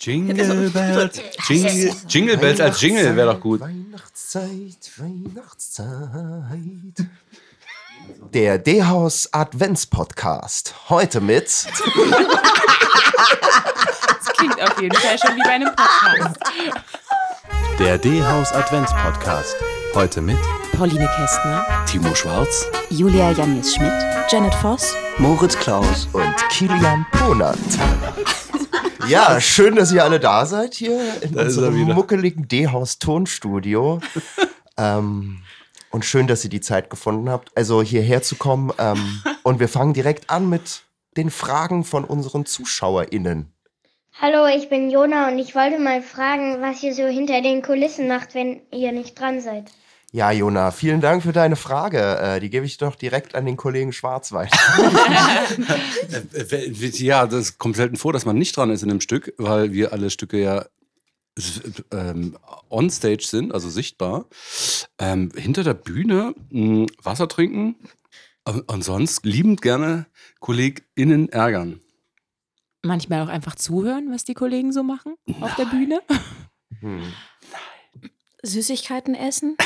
Jingle Bells, Jingle, Jingle Bells als Jingle wäre doch gut. Weihnachtszeit, Weihnachtszeit. Der D-Haus Advents-Podcast. Heute mit. Das klingt auf jeden Fall schon wie bei einem Podcast. Der D-Haus Advents Podcast. Heute mit Pauline Kästner, Timo Schwarz, Julia Janjes Schmidt, Janet Voss, Moritz Klaus. und Kilian Ponert. Ja, schön, dass ihr alle da seid hier in Da er unserem muckeligen D-Haus Tonstudio. ähm, und schön, dass ihr die Zeit gefunden habt, also hierher zu kommen. Ähm, und wir fangen direkt an mit den Fragen von unseren ZuschauerInnen. Hallo, ich bin Jona und ich wollte mal fragen, was ihr so hinter den Kulissen macht, wenn ihr nicht dran seid. Ja, Jona, vielen Dank für deine Frage. Äh, die gebe ich doch direkt an den Kollegen Schwarz weiter. Äh, Ja, das kommt selten vor, dass man nicht dran ist in einem Stück, weil wir alle Stücke ja ähm, on stage sind, also sichtbar. Ähm, hinter der Bühne mh, Wasser trinken und, sonst liebend gerne KollegInnen ärgern. Manchmal auch einfach zuhören, was die Kollegen so machen auf der Bühne. Hm. Süßigkeiten essen.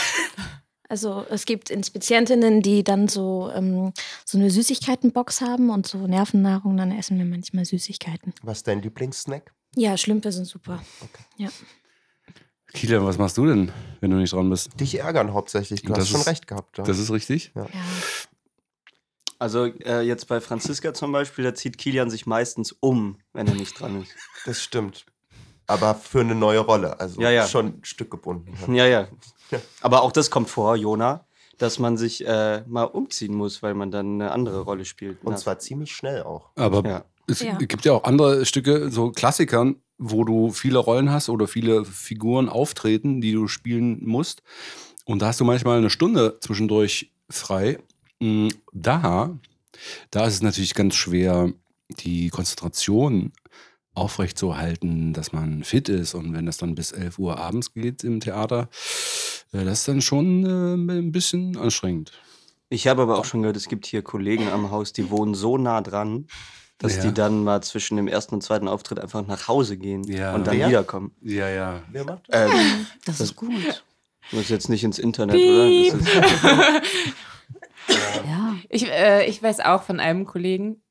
Also es gibt Inspizientinnen, die dann so, ähm, so eine Süßigkeitenbox haben und so Nervennahrung, dann essen wir manchmal Süßigkeiten. Was ist dein Lieblingssnack? Ja, Schlümpe sind super. Kilian, was machst du denn, wenn du nicht dran bist? Dich ärgern hauptsächlich. Du Das hast schon ist- recht gehabt. Ja. Das ist richtig? Ja. Also äh, jetzt bei Franziska zum Beispiel, da zieht Kilian sich meistens um, wenn er nicht dran ist. Das stimmt. Aber für eine neue Rolle. Also Ja, ja. schon ein Stück gebunden. Ja, ja. Ja. Aber auch das kommt vor, Jona, dass man sich äh, mal umziehen muss, weil man dann eine andere Rolle spielt. Und Na, zwar ziemlich schnell auch. Aber Ja. es Ja. gibt ja auch andere Stücke, so Klassikern, wo du viele Rollen hast oder viele Figuren auftreten, die du spielen musst. Und da hast du manchmal eine Stunde zwischendurch frei. Mm, Da, da ist es natürlich ganz schwer, die Konzentration aufrechtzuerhalten, dass man fit ist. Und wenn das dann bis 11 Uhr abends geht im Theater, das ist dann schon äh, ein bisschen anstrengend. Ich habe aber auch schon gehört, es gibt hier Kollegen am Haus, die wohnen so nah dran, dass Ja. die dann mal zwischen dem ersten und zweiten Auftritt einfach nach Hause gehen Ja. und dann Wer? wiederkommen. Ja, ja. Wer macht das? Ähm, Das ist gut. muss jetzt nicht ins Internet, oder? Das ist, Ja. Ich, äh, ich weiß auch von einem Kollegen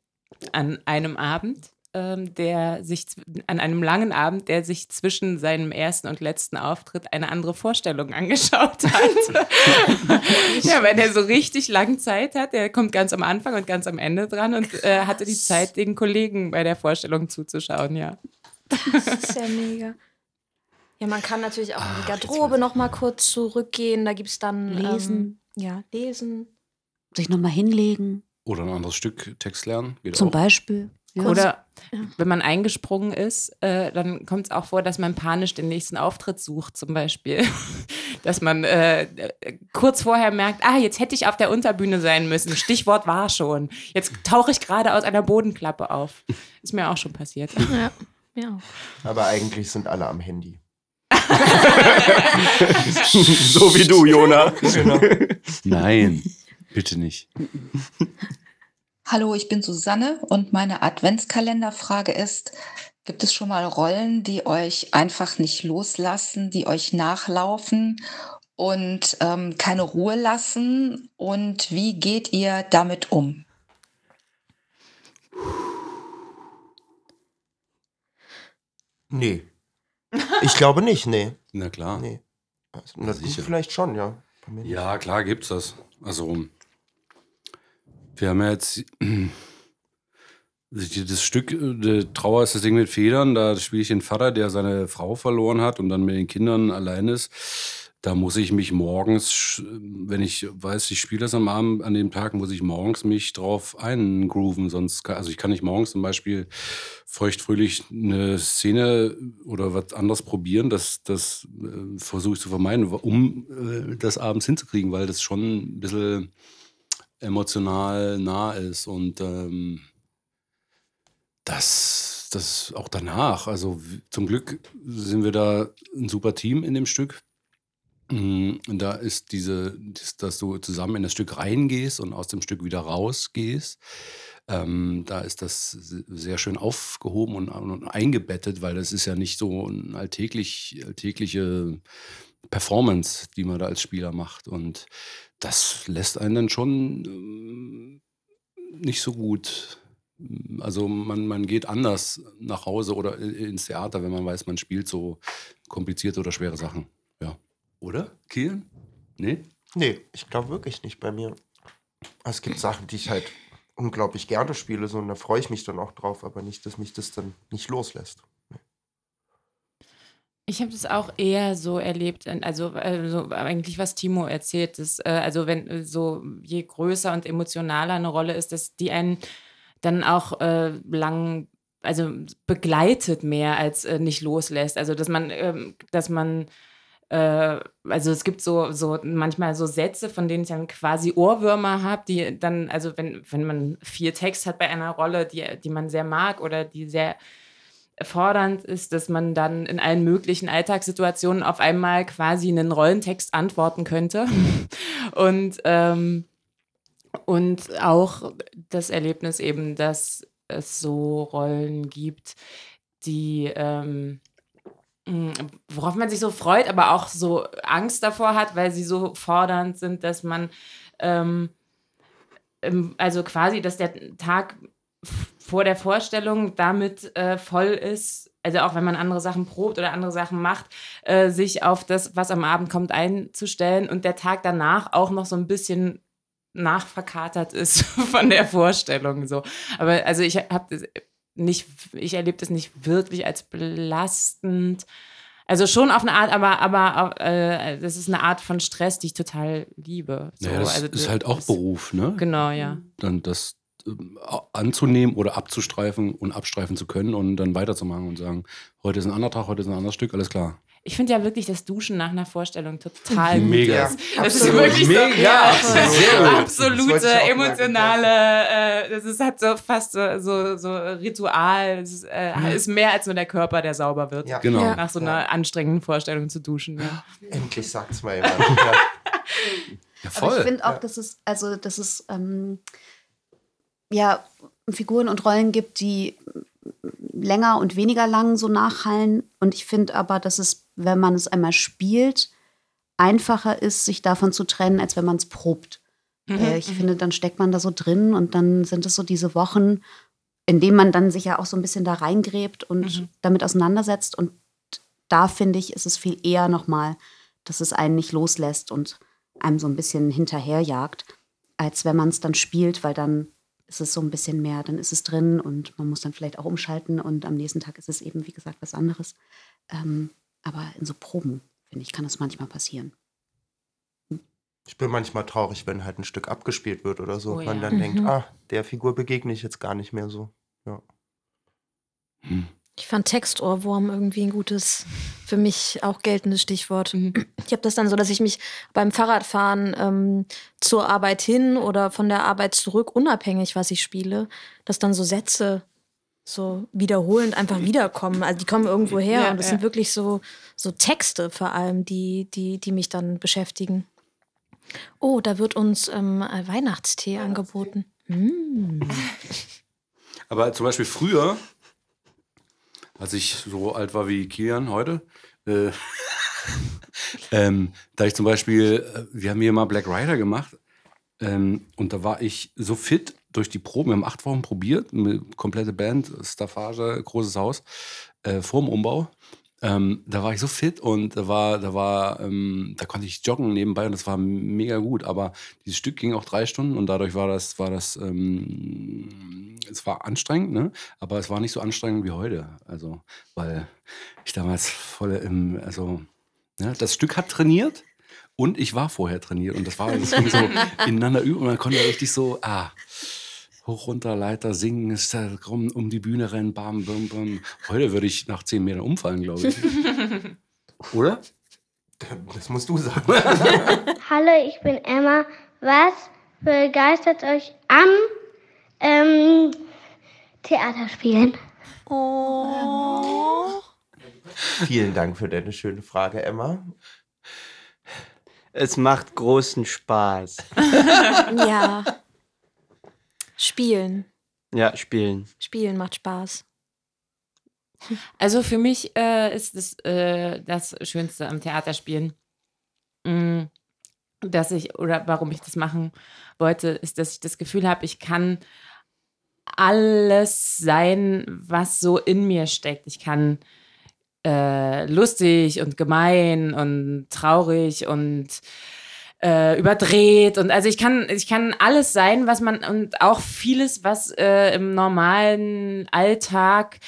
an einem Abend, ähm, der sich an einem langen Abend, der sich zwischen seinem ersten und letzten Auftritt eine andere Vorstellung angeschaut hat. ja, weil der so richtig lang Zeit hat. Der kommt ganz am Anfang und ganz am Ende dran und äh, hatte die Zeit, den Kollegen bei der Vorstellung zuzuschauen, ja. Das ist ja mega. Ja, man kann natürlich auch in die Ach, Garderobe weiß noch mal kurz zurückgehen. Da gibt es dann Lesen. Ähm, ja, lesen. Sich nochmal hinlegen, Oder ein anderes Stück Text lernen. Geht zum auch. Beispiel. Ja. Oder wenn man eingesprungen ist, äh, dann kommt es auch vor, dass man panisch den nächsten Auftritt sucht, zum Beispiel. dass man äh, äh, kurz vorher merkt, ah, jetzt hätte ich auf der Unterbühne sein müssen. Stichwort war schon. Jetzt tauche ich gerade aus einer Bodenklappe auf. Ist mir auch schon passiert. Ja. ja. Aber eigentlich sind alle am Handy. so wie du, Jona. Genau. Nein, bitte nicht. Hallo, ich bin Susanne und meine Adventskalenderfrage ist, gibt es schon mal Rollen, die euch einfach nicht loslassen, die euch nachlaufen und ähm, keine Ruhe lassen? Und wie geht ihr damit um? Nee. Ich glaube nicht, nee. Na klar. nee. Also, na, Sicher. vielleicht schon, ja. Ja, klar gibt's das. Also, wir haben ja jetzt das Stück, Trauer ist das Ding mit Federn, da spiele ich den Vater, der seine Frau verloren hat und dann mit den Kindern allein ist. Da muss ich mich morgens, wenn ich weiß, ich spiele das am Abend, an dem Tag, muss ich morgens mich drauf eingrooven. Sonst kann, also ich kann nicht morgens zum Beispiel feuchtfröhlich eine Szene oder was anderes probieren. Das, das äh, versuche ich zu vermeiden, um äh, das abends hinzukriegen, weil das schon ein bisschen emotional nah ist und ähm, das, das auch danach. Also zum Glück sind wir da ein super Team in dem Stück. Mm, Und da ist diese, das, dass du zusammen in das Stück reingehst und aus dem Stück wieder rausgehst. Ähm, da ist das se- sehr schön aufgehoben und, und eingebettet, weil das ist ja nicht so eine alltäglich, alltägliche Performance, die man da als Spieler macht. Und das lässt einen dann schon ähm, nicht so gut. Also man, man geht anders nach Hause oder ins Theater, wenn man weiß, man spielt so komplizierte oder schwere Sachen. Ja. Oder? Kiel? Nee? Nee, ich glaube wirklich nicht bei mir. Es gibt Sachen, die ich halt unglaublich gerne spiele, so und da freue ich mich dann auch drauf, aber nicht, dass mich das dann nicht loslässt. Ich habe das auch eher so erlebt, also, also eigentlich was Timo erzählt, dass, äh, also wenn äh, so je größer und emotionaler eine Rolle ist, dass die einen dann auch äh, lang, also begleitet mehr als äh, nicht loslässt. Also dass man, ähm, dass man also es gibt so, so manchmal so Sätze, von denen ich dann quasi Ohrwürmer habe, die dann, also wenn, wenn man viel Text hat bei einer Rolle, die, die man sehr mag oder die sehr fordernd ist, dass man dann in allen möglichen Alltagssituationen auf einmal quasi einen Rollentext antworten könnte. Und, ähm, und auch das Erlebnis eben, dass es so Rollen gibt, die ähm, mh, worauf man sich so freut, aber auch so Angst davor hat, weil sie so fordernd sind, dass man ähm, also quasi, dass der Tag vor der Vorstellung damit äh, voll ist, also auch wenn man andere Sachen probt oder andere Sachen macht, äh, sich auf das, was am Abend kommt, einzustellen und der Tag danach auch noch so ein bisschen nachverkatert ist von der Vorstellung so. Aber also ich habe das nicht, ich erlebe das nicht wirklich als belastend. Also schon auf eine Art, aber, aber äh, das ist eine Art von Stress, die ich total liebe. So, Naja, das also ist halt auch Beruf, ne? Genau, ja. Dann das anzunehmen oder abzustreifen und abstreifen zu können und dann weiterzumachen und sagen, heute ist ein anderer Tag, heute ist ein anderes Stück, alles klar. Ich finde ja wirklich das Duschen nach einer Vorstellung total gut Mega. ist. Das ist Absolut. wirklich Mega, so, ja. Das absolute sagen, emotionale, äh, das ist halt so fast so, so, so Ritual. Es ist, äh, ist mehr als nur der Körper, der sauber wird. Ja. Genau. Ja. Nach so einer anstrengenden Vorstellung zu duschen. Ja. Endlich sagt's mal jemand. ja. Ja, Aber ich voll. finde auch, dass es, also, dass es ähm, ja Figuren und Rollen gibt, die länger und weniger lang so nachhallen. Und ich finde aber, dass es, wenn man es einmal spielt, einfacher ist, sich davon zu trennen, als wenn man es probt. Äh, ich finde, dann steckt man da so drin und dann sind es so diese Wochen, in denen man dann sich ja auch so ein bisschen da reingräbt und Mhm. damit auseinandersetzt. Und da finde ich, ist es viel eher nochmal, dass es einen nicht loslässt und einem so ein bisschen hinterherjagt, als wenn man es dann spielt, weil dann ist es so ein bisschen mehr, dann ist es drin und man muss dann vielleicht auch umschalten und am nächsten Tag ist es eben, wie gesagt, was anderes. Ähm, aber in so Proben, finde ich, kann das manchmal passieren. Ich bin manchmal traurig, wenn halt ein Stück abgespielt wird oder so. Oh Man ja. dann denkt, Mhm. ah, der Figur begegne ich jetzt gar nicht mehr so. Hm. Ich fand Textohrwurm irgendwie ein gutes, für mich auch geltendes Stichwort. Mhm. Ich habe das dann so, dass ich mich beim Fahrradfahren ähm, zur Arbeit hin oder von der Arbeit zurück, unabhängig, was ich spiele, dass dann so Sätze so wiederholend einfach wiederkommen. Also die kommen irgendwo her Ja, und es ja. sind wirklich so, so Texte vor allem, die, die, die mich dann beschäftigen. Oh, da wird uns ähm, äh, Weihnachtstee angeboten. Mm. Aber zum Beispiel früher, als ich so alt war wie Kilian heute, äh, ähm, da ich zum Beispiel, äh, wir haben hier mal Black Rider gemacht ähm, und da war ich so fit durch die Proben. Wir haben acht Wochen probiert, komplette Band, Staffage, großes Haus, äh, vorm Umbau. Ähm, da war ich so fit und da war, da war, ähm, da konnte ich joggen nebenbei und das war mega gut. Aber dieses Stück ging auch drei Stunden und dadurch war das, war das, ähm, es war anstrengend, ne? Aber es war nicht so anstrengend wie heute. Also, weil ich damals voll im, also, ne? das Stück hat trainiert und ich war vorher trainiert und das war, das so ineinander über und man konnte richtig so, ah, hoch runter, Leiter, singen, ist da rum, um die Bühne rennen, bam, bam, bam. Heute würde ich nach zehn Metern umfallen, glaube ich. Oder? Das musst du sagen. Hallo, ich bin Emma. Was begeistert euch am ähm, Theaterspielen? Oh. Vielen Dank für deine schöne Frage, Emma. Es macht großen Spaß. Ja. Spielen. Ja, spielen. Spielen macht Spaß. Also für mich äh, ist das, äh, das Schönste am Theaterspielen, mm, dass ich, oder warum ich das machen wollte, ist, dass ich das Gefühl habe, ich kann alles sein, was so in mir steckt. Ich kann äh, lustig und gemein und traurig und äh, überdreht und also ich kann ich kann alles sein, was man und auch vieles, was äh, im normalen Alltag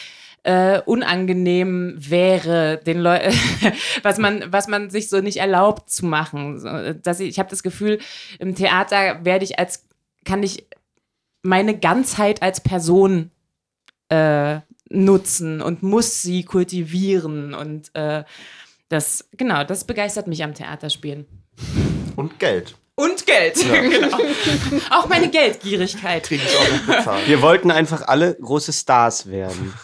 äh, unangenehm wäre, den Leuten, was man, was man sich so nicht erlaubt zu machen. So, dass ich, ich habe das Gefühl, im Theater werde ich als, kann ich meine Ganzheit als Person äh, nutzen und muss sie kultivieren und äh, das, genau, das begeistert mich am Theaterspielen. Und Geld. Und Geld, genau. Auch meine Geldgierigkeit. Kriege ich auch noch bezahlt. Wir wollten einfach alle große Stars werden.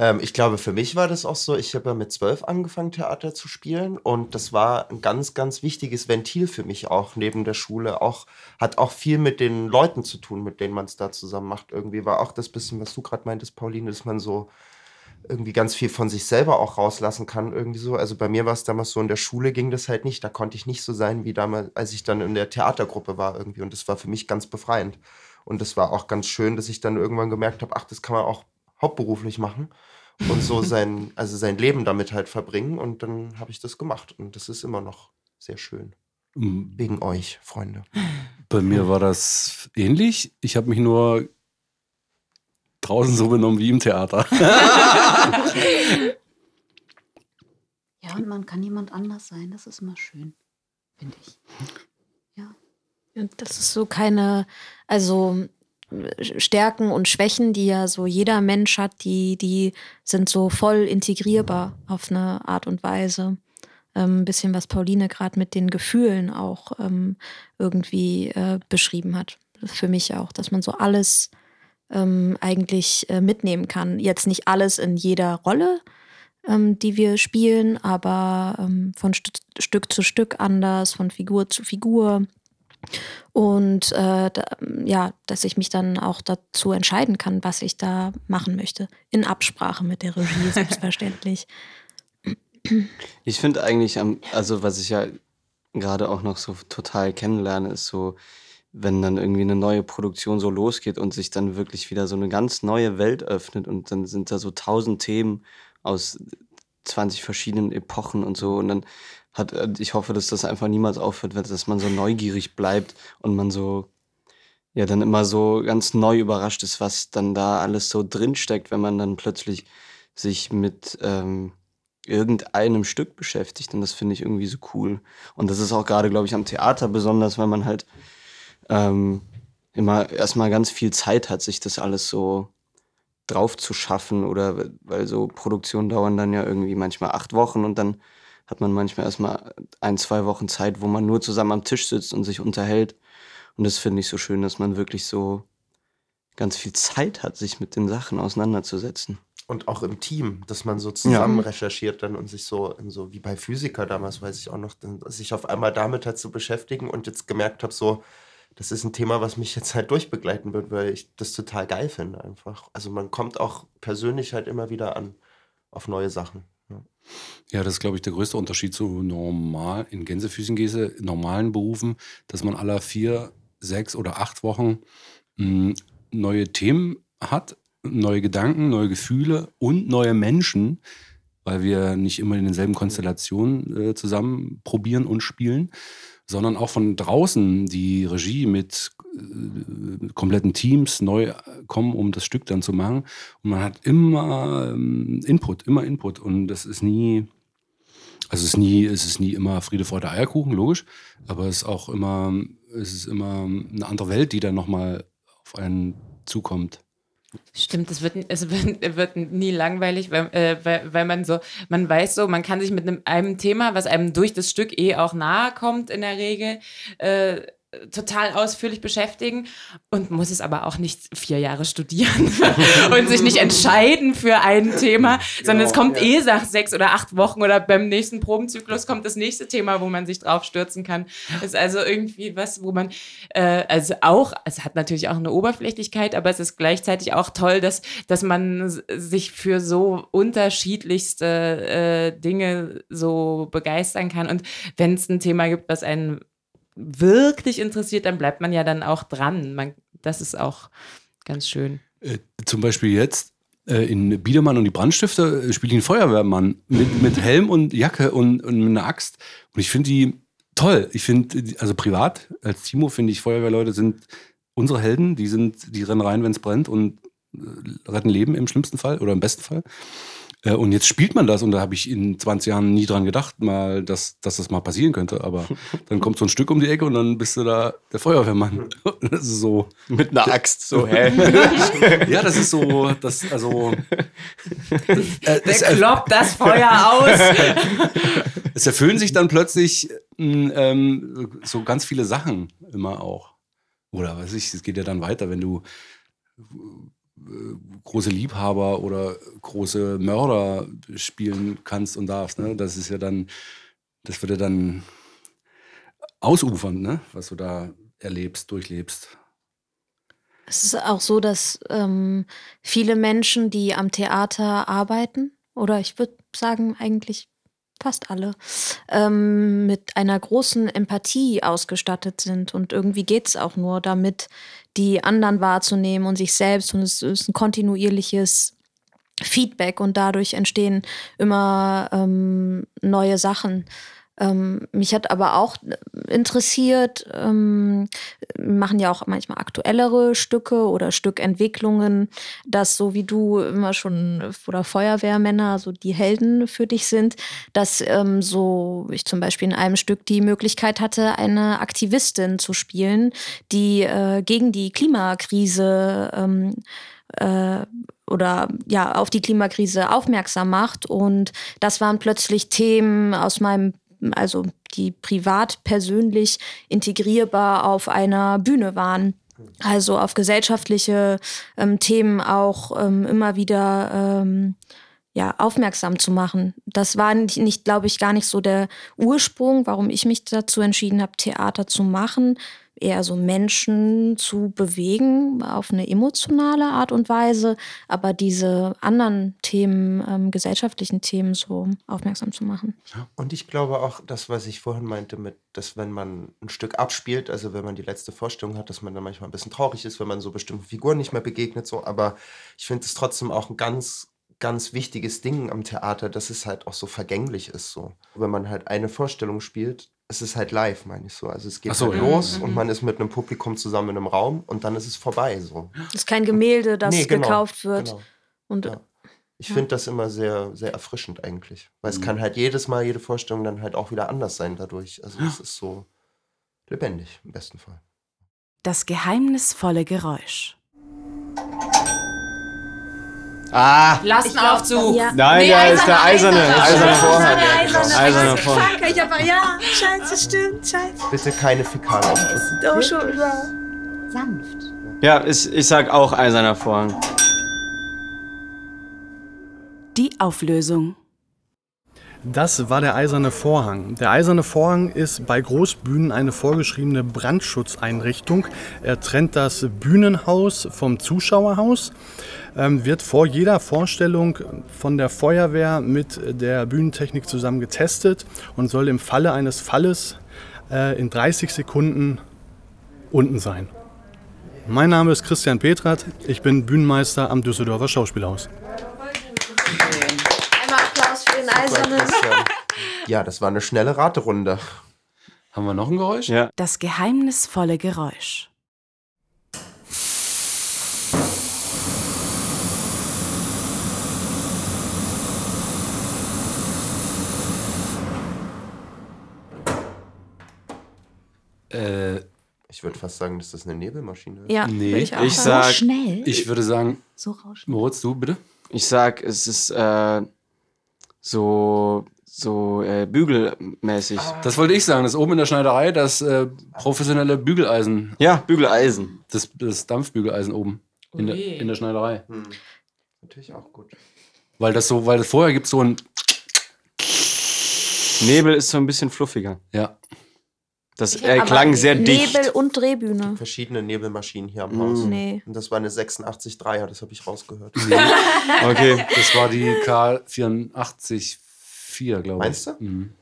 Ähm, ich glaube, für mich war das auch so, ich habe ja mit zwölf angefangen, Theater zu spielen und das war ein ganz, ganz wichtiges Ventil für mich auch neben der Schule. Auch, hat auch viel mit den Leuten zu tun, mit denen man es da zusammen macht. Irgendwie war auch das bisschen, was du gerade meintest, Pauline, dass man so irgendwie ganz viel von sich selber auch rauslassen kann, irgendwie so. Also bei mir war es damals so, in der Schule ging das halt nicht. Da konnte ich nicht so sein wie damals, als ich dann in der Theatergruppe war irgendwie. Und das war für mich ganz befreiend. Und das war auch ganz schön, dass ich dann irgendwann gemerkt habe, ach, das kann man auch hauptberuflich machen und so sein, also sein Leben damit halt verbringen. Und dann habe ich das gemacht. Und das ist immer noch sehr schön. Mm, Wegen euch, Freunde. Bei mir war das ähnlich. Ich habe mich nur draußen so benommen wie im Theater. Ja, und man kann niemand anders sein. Das ist immer schön, finde ich. Ja. Und das ist so keine, also äh, Stärken und Schwächen, die ja so jeder Mensch hat, die, die sind so voll integrierbar auf eine Art und Weise. Ähm, ein bisschen, was Pauline gerade mit den Gefühlen auch ähm, irgendwie äh, beschrieben hat. Für mich auch, dass man so alles ähm, eigentlich äh, mitnehmen kann. Jetzt nicht alles in jeder Rolle, ähm, die wir spielen, aber ähm, von St Stück zu Stück anders, von Figur zu Figur. Und äh, da, ja, dass ich mich dann auch dazu entscheiden kann, was ich da machen möchte. In Absprache mit der Regie, selbstverständlich. Ich finde eigentlich, am, also was ich ja gerade auch noch so total kennenlerne, ist so, wenn dann irgendwie eine neue Produktion so losgeht und sich dann wirklich wieder so eine ganz neue Welt öffnet und dann sind da so tausend Themen aus 20 verschiedenen Epochen und so und dann hat, ich hoffe, dass das einfach niemals aufhört, dass man so neugierig bleibt und man so, ja, dann immer so ganz neu überrascht ist, was dann da alles so drinsteckt, wenn man dann plötzlich sich mit ähm, irgendeinem Stück beschäftigt. Und das finde ich irgendwie so cool. Und das ist auch gerade, glaube ich, am Theater besonders, weil man halt ähm, immer erstmal ganz viel Zeit hat, sich das alles so drauf zu schaffen. Oder weil so Produktionen dauern dann ja irgendwie manchmal acht Wochen und dann hat man manchmal erstmal ein, zwei Wochen Zeit, wo man nur zusammen am Tisch sitzt und sich unterhält. Und das finde ich so schön, dass man wirklich so ganz viel Zeit hat, sich mit den Sachen auseinanderzusetzen. Und auch im Team, dass man so zusammen recherchiert dann und sich so, so wie bei Physiker damals, weiß ich auch noch, sich auf einmal damit halt zu beschäftigen und jetzt gemerkt habe, so, das ist ein Thema, was mich jetzt halt durchbegleiten wird, weil ich das total geil finde einfach. Also man kommt auch persönlich halt immer wieder an auf neue Sachen. Ja. Ja, das ist, glaube ich, der größte Unterschied zu normal, in Gänsefüßchenkäse, normalen Berufen, dass man alle vier, sechs oder acht Wochen mh, neue Themen hat, neue Gedanken, neue Gefühle und neue Menschen, weil wir nicht immer in denselben Konstellationen äh, zusammen probieren und spielen, sondern auch von draußen die Regie mit äh, kompletten Teams neu kommen, um das Stück dann zu machen. Und man hat immer ähm, Input, immer Input. Und das ist nie, also es ist nie, es ist nie immer Friede, Freude, Eierkuchen, logisch. Aber es ist auch immer, es ist immer eine andere Welt, die dann nochmal auf einen zukommt. Stimmt, es wird, es wird, wird nie langweilig, weil, äh, weil, weil man so, man weiß so, man kann sich mit einem, einem Thema, was einem durch das Stück eh auch nahe kommt in der Regel, äh, total ausführlich beschäftigen und muss es aber auch nicht vier Jahre studieren und sich nicht entscheiden für ein Thema, sondern es kommt eh nach sechs oder acht Wochen oder beim nächsten Probenzyklus kommt das nächste Thema, wo man sich drauf stürzen kann. Ist also irgendwie was, wo man äh, also auch, es hat natürlich auch eine Oberflächlichkeit, aber es ist gleichzeitig auch toll, dass, dass man sich für so unterschiedlichste äh, Dinge so begeistern kann. Und wenn es ein Thema gibt, was einen wirklich interessiert, dann bleibt man ja dann auch dran. Man, das ist auch ganz schön. Äh, zum Beispiel jetzt äh, in Biedermann und die Brandstifter äh, spiele ich einen Feuerwehrmann mit, mit Helm und Jacke und, und mit einer Axt. Und ich finde die toll. Ich finde, also privat, als Timo finde ich, Feuerwehrleute sind unsere Helden. Die sind, die rennen rein, wenn es brennt und äh, retten Leben im schlimmsten Fall oder im besten Fall. Äh, Und jetzt spielt man das und da habe ich in 20 Jahren nie dran gedacht, mal, dass, dass das mal passieren könnte. Aber dann kommt so ein Stück um die Ecke und dann bist du da der Feuerwehrmann. Das ist so. Mit einer Axt, so, hä? ja, das ist so, das, also. Äh, es, Der kloppt das Feuer aus. es erfüllen sich dann plötzlich mh, ähm, so ganz viele Sachen immer auch. Oder weiß ich, es geht ja dann weiter, wenn du große Liebhaber oder große Mörder spielen kannst und darfst. Ne? Das ist ja dann, das wird ja dann ausufernd, ne? was du da erlebst, durchlebst. Es ist auch so, dass ähm, viele Menschen, die am Theater arbeiten, oder ich würde sagen eigentlich fast alle, ähm, mit einer großen Empathie ausgestattet sind. Und irgendwie geht es auch nur damit, die anderen wahrzunehmen und sich selbst. Und es ist ein kontinuierliches Feedback und dadurch entstehen immer ähm, neue Sachen. Ähm, mich hat aber auch interessiert, ähm, machen ja auch manchmal aktuellere Stücke oder Stückentwicklungen, dass so wie du immer schon oder Feuerwehrmänner so die Helden für dich sind, dass ähm, so ich zum Beispiel in einem Stück die Möglichkeit hatte, eine Aktivistin zu spielen, die äh, gegen die Klimakrise ähm, äh, oder ja auf die Klimakrise aufmerksam macht. Und das waren plötzlich Themen aus meinem also die privat persönlich integrierbar auf einer Bühne waren. Also auf gesellschaftliche ähm, Themen auch ähm, immer wieder ähm, ja, aufmerksam zu machen. Das war nicht, nicht glaube ich, gar nicht so der Ursprung, warum ich mich dazu entschieden habe, Theater zu machen. Eher so Menschen zu bewegen auf eine emotionale Art und Weise, aber diese anderen Themen, ähm, gesellschaftlichen Themen so aufmerksam zu machen. Und ich glaube auch, das, was ich vorhin meinte, mit, dass wenn man ein Stück abspielt, also wenn man die letzte Vorstellung hat, dass man dann manchmal ein bisschen traurig ist, wenn man so bestimmten Figuren nicht mehr begegnet, so. Aber ich finde es trotzdem auch ein ganz, ganz wichtiges Ding am Theater, dass es halt auch so vergänglich ist, so. Wenn man halt eine Vorstellung spielt, es ist halt live, meine ich so. Also es geht so, halt ja. los Mhm. und man ist mit einem Publikum zusammen in einem Raum und dann ist es vorbei, so. Das ist kein Gemälde, das Nee, genau, gekauft wird. genau. Und Ja. Ich Ja. finde das immer sehr, sehr erfrischend eigentlich. Weil es kann halt jedes Mal, jede Vorstellung dann halt auch wieder anders sein dadurch. Also es ist so lebendig im besten Fall. Das geheimnisvolle Geräusch. Ah! Lastenaufzug. Ja. Nein, Nee, da ist der eiserne, eiserne, Vorhang. eiserne, Eiserner Vorhang. Fuck, ich hab, ja, scheiße, stimmt, scheiße. Bitte keine Fäkalausdrücke. Oh, schon. Sanft. Ja, ich, ich sag auch eiserner Vorhang. Die Auflösung. Das war der eiserne Vorhang. Der eiserne Vorhang ist bei Großbühnen eine vorgeschriebene Brandschutzeinrichtung. Er trennt das Bühnenhaus vom Zuschauerhaus, ähm, wird vor jeder Vorstellung von der Feuerwehr mit der Bühnentechnik zusammen getestet und soll im Falle eines Falles äh, in 30 Sekunden unten sein. Mein Name ist Christian Petrat, ich bin Bühnenmeister am Düsseldorfer Schauspielhaus. Den Eisernen. Ja, das war eine schnelle Raterunde. Haben wir noch ein Geräusch? Ja. Das geheimnisvolle Geräusch. Äh, Ich würde fast sagen, dass das eine Nebelmaschine ist. Ja, Nee, würde ich auch ich sagen. sag- Schnell. ich würde sagen, so rauschen. Moritz, du bitte? Ich sag, es ist äh, so so äh, bügelmäßig. Das wollte ich sagen. Das ist oben in der Schneiderei, das äh, professionelle Bügeleisen. Ja, Bügeleisen. Das, das Dampfbügeleisen oben. In der, in der Schneiderei. Hm. Natürlich auch gut. Weil das so, weil das vorher gibt so ein. Nebel ist so ein bisschen fluffiger. Ja. Das Ich- äh, klang sehr dicht. Nebel und Drehbühne. Verschiedene Nebelmaschinen hier am Mm. Haus. Nee. Und das war eine 86-3er, das habe ich rausgehört. Okay. Das war die K84 4, glaube ich. Meinst du? Mhm.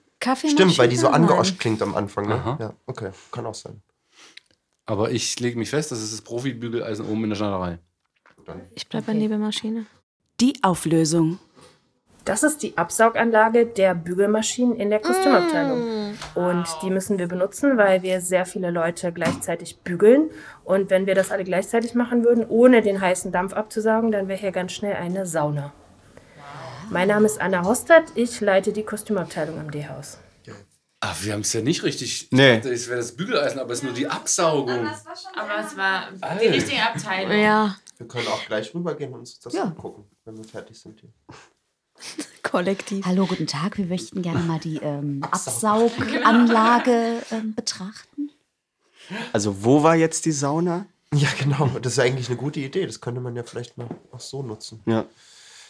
Stimmt, weil die so angeoscht klingt am Anfang. Ne? Aha. Ja, okay, kann auch sein. Aber ich lege mich fest, das ist das Profi-Bügeleisen oben in der Schneiderei. Ich bleib bei Nebelmaschine. Die Auflösung. Das ist die Absauganlage der Bügelmaschinen in der Kostümabteilung. Und die müssen wir benutzen, weil wir sehr viele Leute gleichzeitig bügeln. Und wenn wir das alle gleichzeitig machen würden, ohne den heißen Dampf abzusaugen, dann wäre hier ganz schnell eine Sauna. Mein Name ist Anna Hostert. Ich leite die Kostümabteilung am D-Haus. Ach, wir haben es ja nicht richtig. Nee. Ich dachte, Es wäre das Bügeleisen, aber es ist nur die Absaugung. Aber es war die Alter. richtige Abteilung. Ja, Wir können auch gleich rübergehen und uns das Ja. angucken, wenn wir fertig sind hier. kollektiv. Hallo, guten Tag. Wir möchten gerne mal die ähm, Absauganlage ähm, betrachten. Also wo war jetzt die Sauna? Ja, genau. Das ist eigentlich eine gute Idee. Das könnte man ja vielleicht mal auch so nutzen. Ja.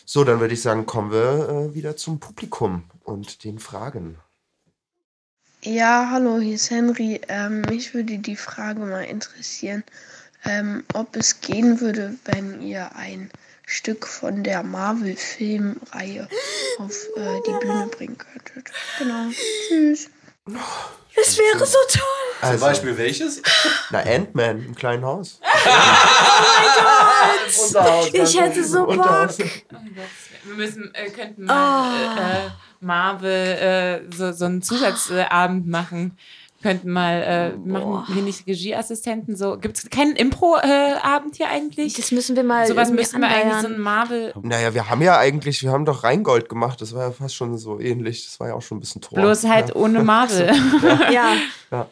So, dann würde ich sagen, kommen wir äh, wieder zum Publikum und den Fragen. Ja, hallo, hier ist Henry. Ähm, mich würde die Frage mal interessieren, ähm, ob es gehen würde, wenn ihr ein Stück von der Marvel-Filmreihe auf äh, die Bühne bringen könntet. Genau. Tschüss. Es wäre so toll. Zum Also, Beispiel welches? na, Ant-Man im kleinen Haus. Ich hätte so Bock. Unterhaus. Wir müssen, äh, könnten mal äh, äh, Marvel äh, so, so einen Zusatzabend machen. Könnten mal, äh, machen wir nicht Regieassistenten so. Gibt es keinen Impro-Abend hier eigentlich? Das müssen wir mal Sowas müssten wir eigentlich so anleiern. ein Marvel. Naja, wir haben ja eigentlich, wir haben doch Rheingold gemacht. Das war ja fast schon so ähnlich. Das war ja auch schon ein bisschen Tor. Bloß halt ja. ohne Marvel. Ja, Ja.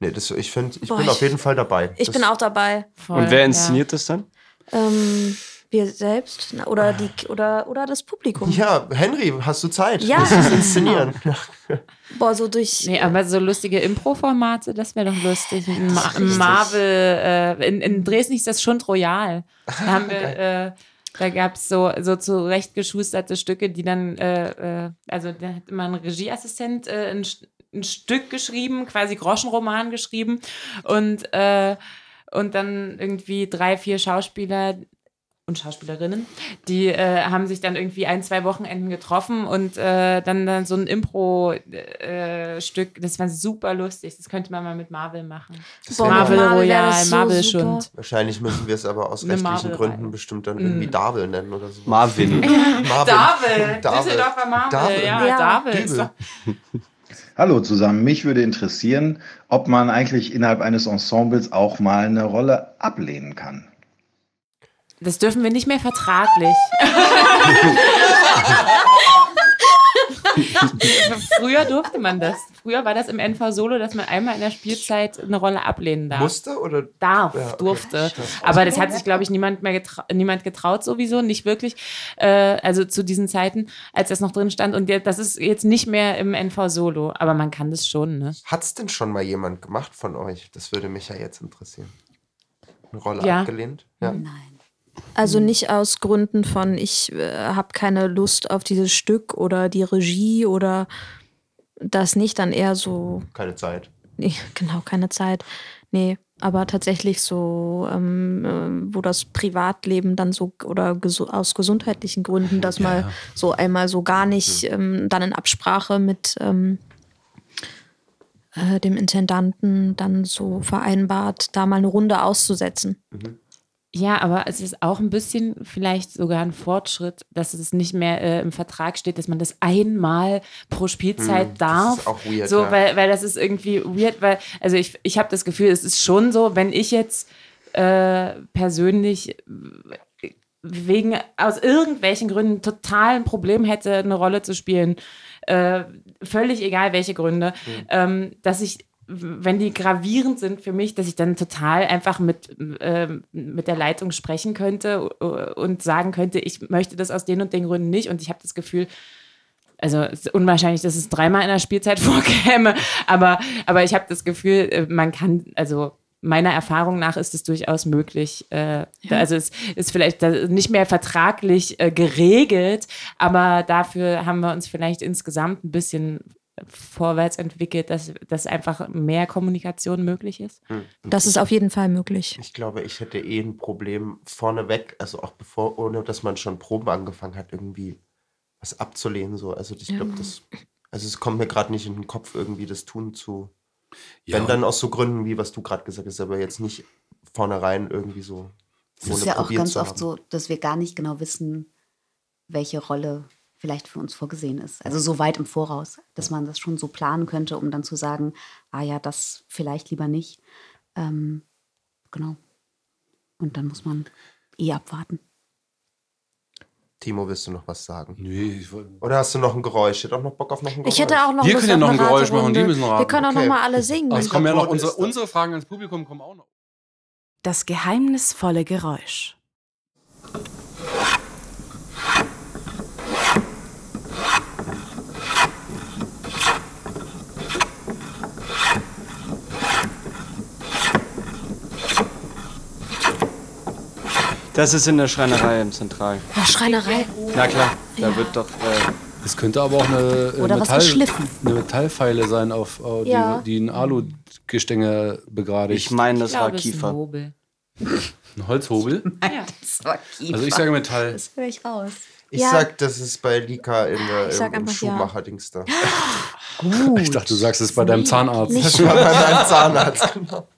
Nee, das, ich finde, ich Boah, bin ich- auf jeden Fall dabei. ich das, bin auch dabei. Voll, Und wer ja. inszeniert das dann? Ähm, wir selbst oder, die, oder, oder das Publikum. Ja, Henry, hast du Zeit? Ja. Lass uns inszenieren. Boah, so durch. Nee, aber so lustige Impro-Formate, das wäre doch lustig. Ma Marvel, äh, in, in Dresden ist das schon Royal. Da haben wir, äh, da gab es so, so zurechtgeschusterte Stücke, die dann, äh, äh, also da hat immer ein Regieassistent äh, ein, ein Stück geschrieben, quasi Groschenroman geschrieben und, äh, und dann irgendwie drei, vier Schauspieler und Schauspielerinnen, die äh, haben sich dann irgendwie ein, zwei Wochenenden getroffen und äh, dann, dann so ein Impro-Stück, das war super lustig. Das könnte man mal mit Marvel machen. Boah, Marvel mit Marvel Royal, so Marvel. Schund. Wahrscheinlich müssen wir es aber aus rechtlichen Marvel-Reihe. Gründen bestimmt dann irgendwie Mm. Davel nennen oder so. Marvin. Marvin. Davel. Düsseldorfer Marvel, Davel. ja, Ja. Davel. Hallo zusammen, mich würde interessieren, ob man eigentlich innerhalb eines Ensembles auch mal eine Rolle ablehnen kann. Das dürfen wir nicht mehr vertraglich. Früher durfte man das. Früher war das im NV Solo, dass man einmal in der Spielzeit eine Rolle ablehnen darf. Musste oder? Darf, Ja, okay. durfte. Aber das hat sich, glaube ich, niemand mehr getra niemand getraut, sowieso, nicht wirklich. Äh, also zu diesen Zeiten, als das noch drin stand. Und das ist jetzt nicht mehr im NV Solo. Aber man kann das schon, ne? Hat es denn schon mal jemand gemacht von euch? Das würde mich ja jetzt interessieren. Eine Rolle Ja. abgelehnt? Ja. Nein. Also nicht aus Gründen von, ich äh, habe keine Lust auf dieses Stück oder die Regie oder das nicht, dann eher so, Keine Zeit. nee, genau, keine Zeit. Nee, aber tatsächlich so, ähm, äh, wo das Privatleben dann so oder gesu aus gesundheitlichen Gründen, dass mal so einmal so gar nicht, ähm, dann in Absprache mit ähm, äh, dem Intendanten dann so vereinbart, da mal eine Runde auszusetzen. Ja, aber es ist auch ein bisschen vielleicht sogar ein Fortschritt, dass es nicht mehr äh, im Vertrag steht, dass man das einmal pro Spielzeit Hm, das darf. ist auch weird, so, ja. weil, weil das ist irgendwie weird, weil, also ich, ich habe das Gefühl, es ist schon so, wenn ich jetzt äh, persönlich wegen aus irgendwelchen Gründen total ein Problem hätte, eine Rolle zu spielen, äh, völlig egal welche Gründe, ähm, dass ich wenn die gravierend sind für mich, dass ich dann total einfach mit, ähm, mit der Leitung sprechen könnte äh, und sagen könnte, ich möchte das aus den und den Gründen nicht. Und ich habe das Gefühl, also es ist unwahrscheinlich, dass es dreimal in der Spielzeit vorkäme, aber, aber ich habe das Gefühl, äh, man kann, also meiner Erfahrung nach ist es durchaus möglich. Äh, Ja. Also es ist vielleicht nicht mehr vertraglich äh, geregelt, aber dafür haben wir uns vielleicht insgesamt ein bisschen vorwärts entwickelt, dass, dass einfach mehr Kommunikation möglich ist. Das ist auf jeden Fall möglich. Ich glaube, ich hätte eh ein Problem vorneweg, also auch bevor, ohne dass man schon Proben angefangen hat, irgendwie was abzulehnen. So. Also ich glaube, Ja. das, also es kommt mir gerade nicht in den Kopf, irgendwie das tun zu. Ja. Wenn dann aus so Gründen, wie was du gerade gesagt hast, aber jetzt nicht vornherein irgendwie so. Es ist ja auch ganz oft haben. so, dass wir gar nicht genau wissen, welche Rolle vielleicht für uns vorgesehen ist. Also so weit im Voraus, dass man das schon so planen könnte, um dann zu sagen, ah ja, das vielleicht lieber nicht. Ähm, genau. Und dann muss man eh abwarten. Timo, willst du noch was sagen? Nee, ich wollte. Oder hast du noch ein Geräusch? Ich hätte auch noch Bock auf noch ein Geräusch. Ich hätte auch noch Wir können ja noch ein Geräusch machen, die müssen raten. Wir können auch noch Okay. mal alle singen. Aber es kommen ja noch unsere, unsere Fragen ans Publikum kommen auch noch. Das geheimnisvolle Geräusch. Das ist in der Schreinerei im Zentral. Ja, Schreinerei. Na klar, da wird doch. Äh, Es könnte aber auch eine, äh, Oder was Metall, geschliffen. eine Metallpfeile sein, auf, äh, die, Ja. die ein Alugestänge begradigt. ich meine, das Ich war Kiefer. Hobel. ein Holzhobel? Ja. Das war Kiefer. Also ich sage Metall. Das höre ich raus. Ich Ja. sag, das ist bei Lika in der, Ich im, sag im einfach ja. Schuhmacher-Dings da. Ich dachte, du sagst es bei deinem Zahnarzt. Nicht Das war bei meinem Zahnarzt, genau.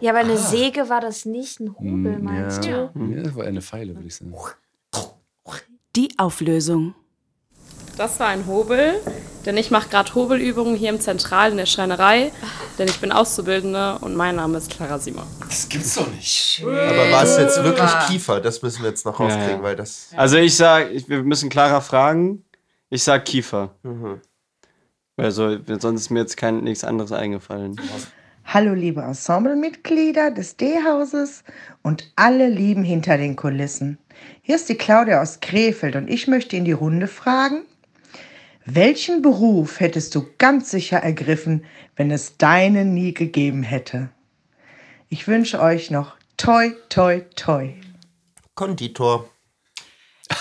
Ja, aber eine Säge war das nicht, ein Hobel, Hm, meinst ja. du? Ja, das war eine Pfeile, würde ich sagen. Die Auflösung. Das war ein Hobel, denn ich mache gerade Hobelübungen hier im Zentral in der Schreinerei, denn ich bin Auszubildende und mein Name ist Clara Simmer. Das gibt's doch nicht. Aber war es jetzt wirklich Kiefer? Das müssen wir jetzt noch rauskriegen, ja. weil das. Also ich sag, ich, wir müssen Clara fragen. Ich sag Kiefer. Mhm. Also sonst ist mir jetzt kein nichts anderes eingefallen. Hallo liebe Ensemblemitglieder des D-Hauses und alle Lieben hinter den Kulissen. Hier ist die Claudia aus Krefeld und ich möchte in die Runde fragen, welchen Beruf hättest du ganz sicher ergriffen, wenn es deinen nie gegeben hätte? Ich wünsche euch noch toi, toi, toi. Konditor.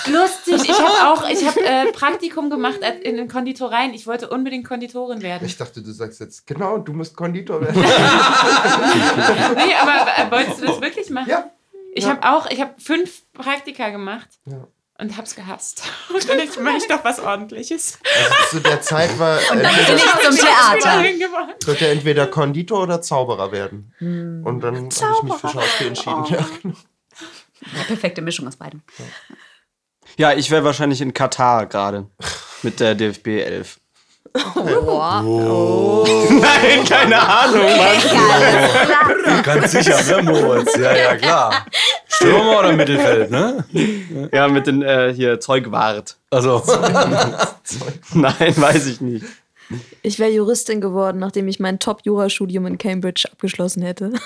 Lustig, ich habe auch, ich habe äh, Praktikum gemacht in den Konditoreien. Ich wollte unbedingt Konditorin werden. Ich dachte, du sagst jetzt, genau, du musst Konditor werden. nee, aber äh, wolltest du das wirklich machen? Ja. Ich Ja. habe auch, ich habe fünf Praktika gemacht Ja. und hab's gehasst. Und ich möchte doch was Ordentliches. Also zu der Zeit war Und dann entweder, bin ich zum Theater. sollte entweder Konditor oder Zauberer werden. Hm. Und dann habe ich mich für Schauspiel entschieden. Ja, genau. Die perfekte Mischung aus beidem. Ja, ich wäre wahrscheinlich in Katar gerade mit der DFB 11. Wow. Nein, keine Ahnung, Mann. Ganz sicher, ne, Moritz? Ja, ja, klar. Stürmer oder Mittelfeld, ne? Ja, mit den äh, hier Zeugwart. Also, Nein, weiß ich nicht. Ich wäre Juristin geworden, nachdem ich mein Top-Jura-Studium in Cambridge abgeschlossen hätte.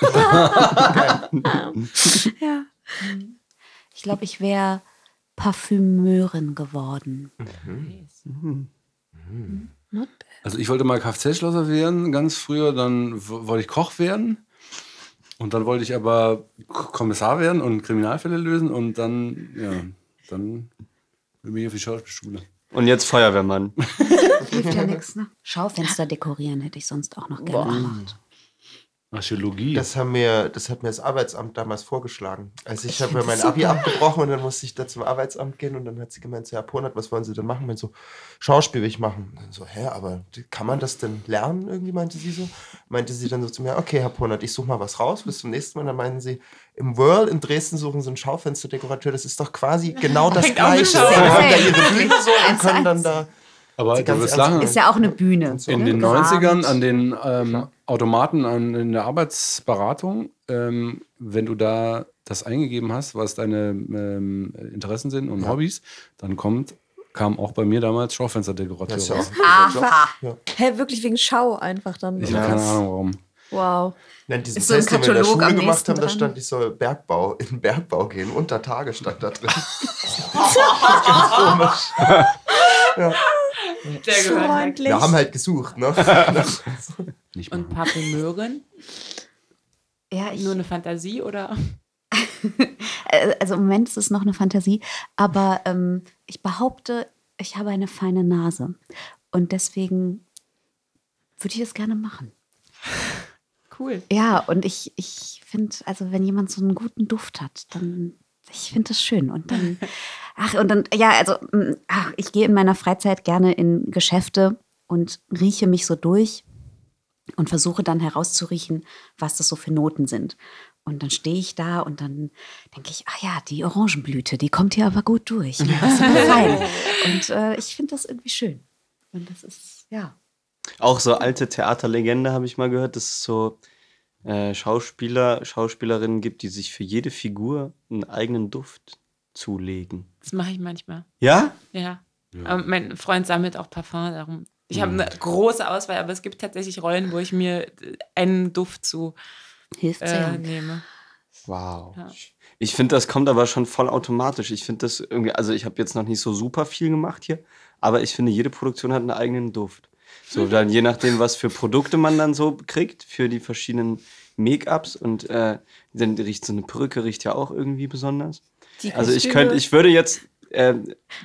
ja. Ich glaube, ich wäre Parfümeurin geworden. also ich wollte mal Kfz-Schlosser werden, ganz früher. Dann wollte ich Koch werden. Und dann wollte ich aber Kommissar werden und Kriminalfälle lösen. Und dann, ja, dann bin ich auf die Schauspielschule. Und jetzt Feuerwehrmann. Hilft ja nichts, ne? Schaufenster dekorieren hätte ich sonst auch noch gerne gemacht. Archäologie. Das, haben wir, das hat mir das Arbeitsamt damals vorgeschlagen. Also ich habe mir mein Abi abgebrochen und dann musste ich da zum Arbeitsamt gehen und dann hat sie gemeint, so, Herr Ponert, was wollen Sie denn machen? Und so, Schauspiel will ich machen. Und dann so, hä, aber kann man das denn lernen? Irgendwie meinte sie so. Meinte sie dann so zu mir, okay, Herr Ponert, ich suche mal was raus, bis zum nächsten Mal. Dann meinten sie, im Whirl in Dresden suchen sie einen Schaufensterdekorateur. Das ist doch quasi genau das Gleiche. Sie haben da ihre Bühne so und können dann da... aber du wirst lachen. Ist ja auch eine Bühne. In ne? den Gerahmt. 90ern an den ähm, Automaten an, in der Arbeitsberatung, ähm, wenn du da das eingegeben hast, was deine ähm, Interessen sind und Ja. Hobbys, dann kommt, kam auch bei mir damals Schaufensterdekorateur Das ist ja Aha. Ja. Hä, wirklich wegen Schau einfach dann. Ich habe keine Ahnung warum. Wow. Nein, diesen Ist so ein Test, den wir in der Schule gemacht haben, da stand, ich soll Bergbau, in den Bergbau gehen. Unter Tage stand da drin. ganz komisch. ja. Der Freundlich. Wir haben halt gesucht, ne? Nicht Und Parfümeurin? Ja, ich, Nur eine Fantasie oder? Also im Moment ist es noch eine Fantasie, aber ähm, ich behaupte, ich habe eine feine Nase. Und deswegen würde ich das gerne machen. Cool. Ja, und ich, ich finde, also wenn jemand so einen guten Duft hat, dann, ich finde das schön. Und dann, ach, und dann, ja, also, mm, ach, ich gehe in meiner Freizeit gerne in Geschäfte und rieche mich so durch und versuche dann herauszuriechen, was das so für Noten sind. Und dann stehe ich da und dann denke ich, ah ja, die Orangenblüte, die kommt hier aber gut durch. Und, das ist und äh, ich finde das irgendwie schön. Und das ist, ja. Auch so alte Theaterlegende habe ich mal gehört, dass es so äh, Schauspieler, Schauspielerinnen gibt, die sich für jede Figur einen eigenen Duft zulegen. Das mache ich manchmal. Ja? Ja. Aber mein Freund sammelt auch Parfum, darum. Ich habe eine große Auswahl, aber es gibt tatsächlich Rollen, wo ich mir einen Duft zu Hilft äh, nehme. Wow. Ja. Ich finde, das kommt aber schon voll automatisch. Ich finde das irgendwie, also ich habe jetzt noch nicht so super viel gemacht hier, aber ich finde, jede Produktion hat einen eigenen Duft. So, dann je nachdem, was für Produkte man dann so kriegt, für die verschiedenen Make-ups und äh, dann riecht so eine Perücke riecht ja auch irgendwie besonders. Die also ich könnte, ich würde jetzt, äh,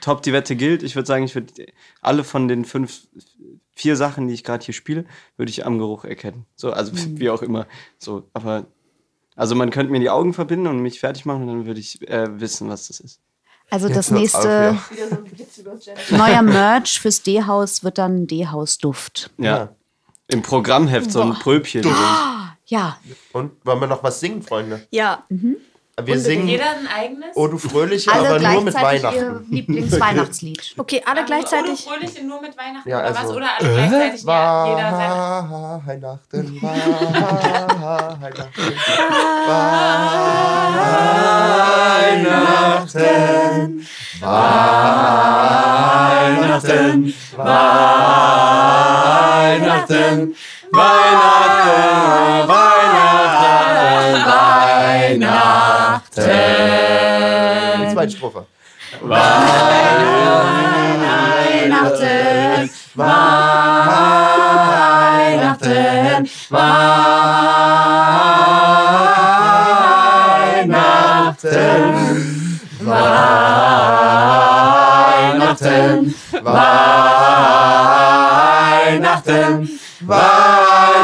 top die Wette gilt, ich würde sagen, ich würde alle von den fünf, vier Sachen, die ich gerade hier spiele, würde ich am Geruch erkennen. So, also Mhm. wie auch immer. So, aber also man könnte mir die Augen verbinden und mich fertig machen und dann würde ich äh, wissen, was das ist. Also Jetzt das auf, nächste ja. neuer Merch fürs D-Haus wird dann D-Haus-Duft. Ja. Im Programmheft so ein. Pröbchen. Ja. Und wollen wir noch was singen, Freunde? Ja. Wir singen Jeder ein eigenes? Oh du Fröhliche, Alle aber nur mit gleichzeitig ihr Weihnachten. Lieblingsweihnachtslied. Okay, alle gleichzeitig. Oder Fröhliche nur mit Weihnachten Ja, oder also- was? Oder alle gleichzeitig ja, jeder seine. Weihnachten, Weihnachten, Weihnachten, Weihnachten, Weihnachten, Weihnachten, Weihnachten, Weihnachten. Die zweite Strophe. Weihnachten, Weihnachten, Weihnachten, Weihnachten, Weihnachten, Weihnachten,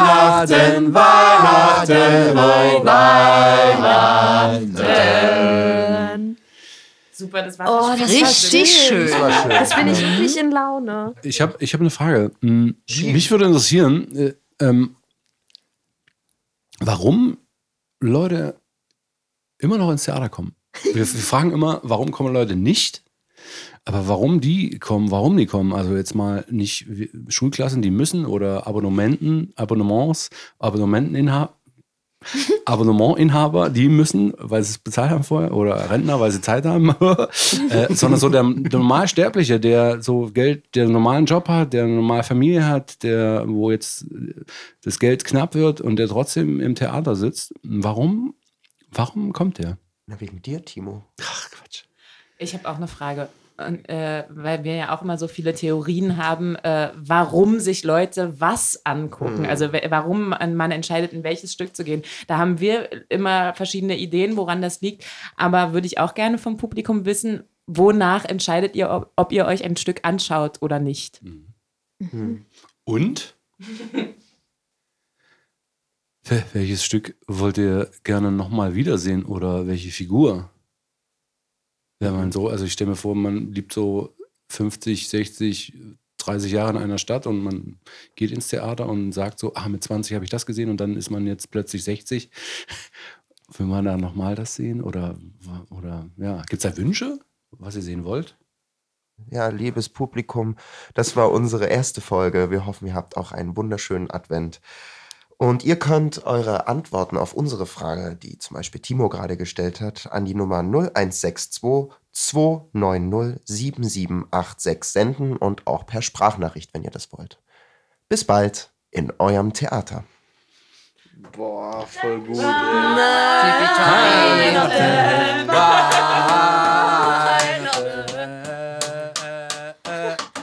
Weihnachten, Weihnachten. Super, das war Oh, das war Richtig schön. Das war schön. Jetzt bin ich wirklich in Laune. Ich habe ich hab eine Frage. Hm, Mich würde interessieren, äh, ähm, warum Leute immer noch ins Theater kommen. Wir, wir fragen immer, warum kommen Leute nicht? Aber warum die kommen, warum die kommen, also jetzt mal nicht Schulklassen, die müssen oder Abonnementen, Abonnements, Abonnementeninhaber, Abonnementinhaber, die müssen, weil sie es bezahlt haben vorher, oder Rentner, weil sie Zeit haben, äh, sondern so der, der Normalsterbliche, der so Geld, der einen normalen Job hat, der eine normale Familie hat, der, wo jetzt das Geld knapp wird und der trotzdem im Theater sitzt. Warum, warum kommt der? Na, wegen dir, Timo. Ach, Quatsch. Ich habe auch eine Frage. Und, äh, weil wir ja auch immer so viele Theorien haben, äh, warum sich Leute was angucken. Hm. Also wa- warum man entscheidet, in welches Stück zu gehen. Da haben wir immer verschiedene Ideen, woran das liegt. Aber würde ich auch gerne vom Publikum wissen, wonach entscheidet ihr, ob, ob ihr euch ein Stück anschaut oder nicht. Und? Wel- Welches Stück wollt ihr gerne nochmal wiedersehen oder welche Figur? Wenn man so, also ich stelle mir vor, man liebt so 50, 60, 30 Jahre in einer Stadt und man geht ins Theater und sagt so, ah, mit 20 habe ich das gesehen und dann ist man jetzt plötzlich 60. Will man da nochmal das sehen? Oder, oder ja, gibt es da Wünsche, was ihr sehen wollt? Ja, liebes Publikum, das war unsere erste Folge. Wir hoffen, ihr habt auch einen wunderschönen Advent. Und ihr könnt eure Antworten auf unsere Frage, die zum Beispiel Timo gerade gestellt hat, an die Nummer 0162 290 7786 senden und auch per Sprachnachricht, wenn ihr das wollt. Bis bald in eurem Theater. Boah, voll gut.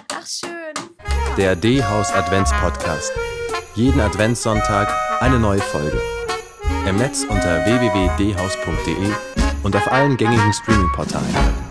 Ach, schön. der D-Haus Advents Podcast. Jeden Adventssonntag eine neue Folge. Im Netz unter www.dhaus.de und auf allen gängigen Streaming-Portalen.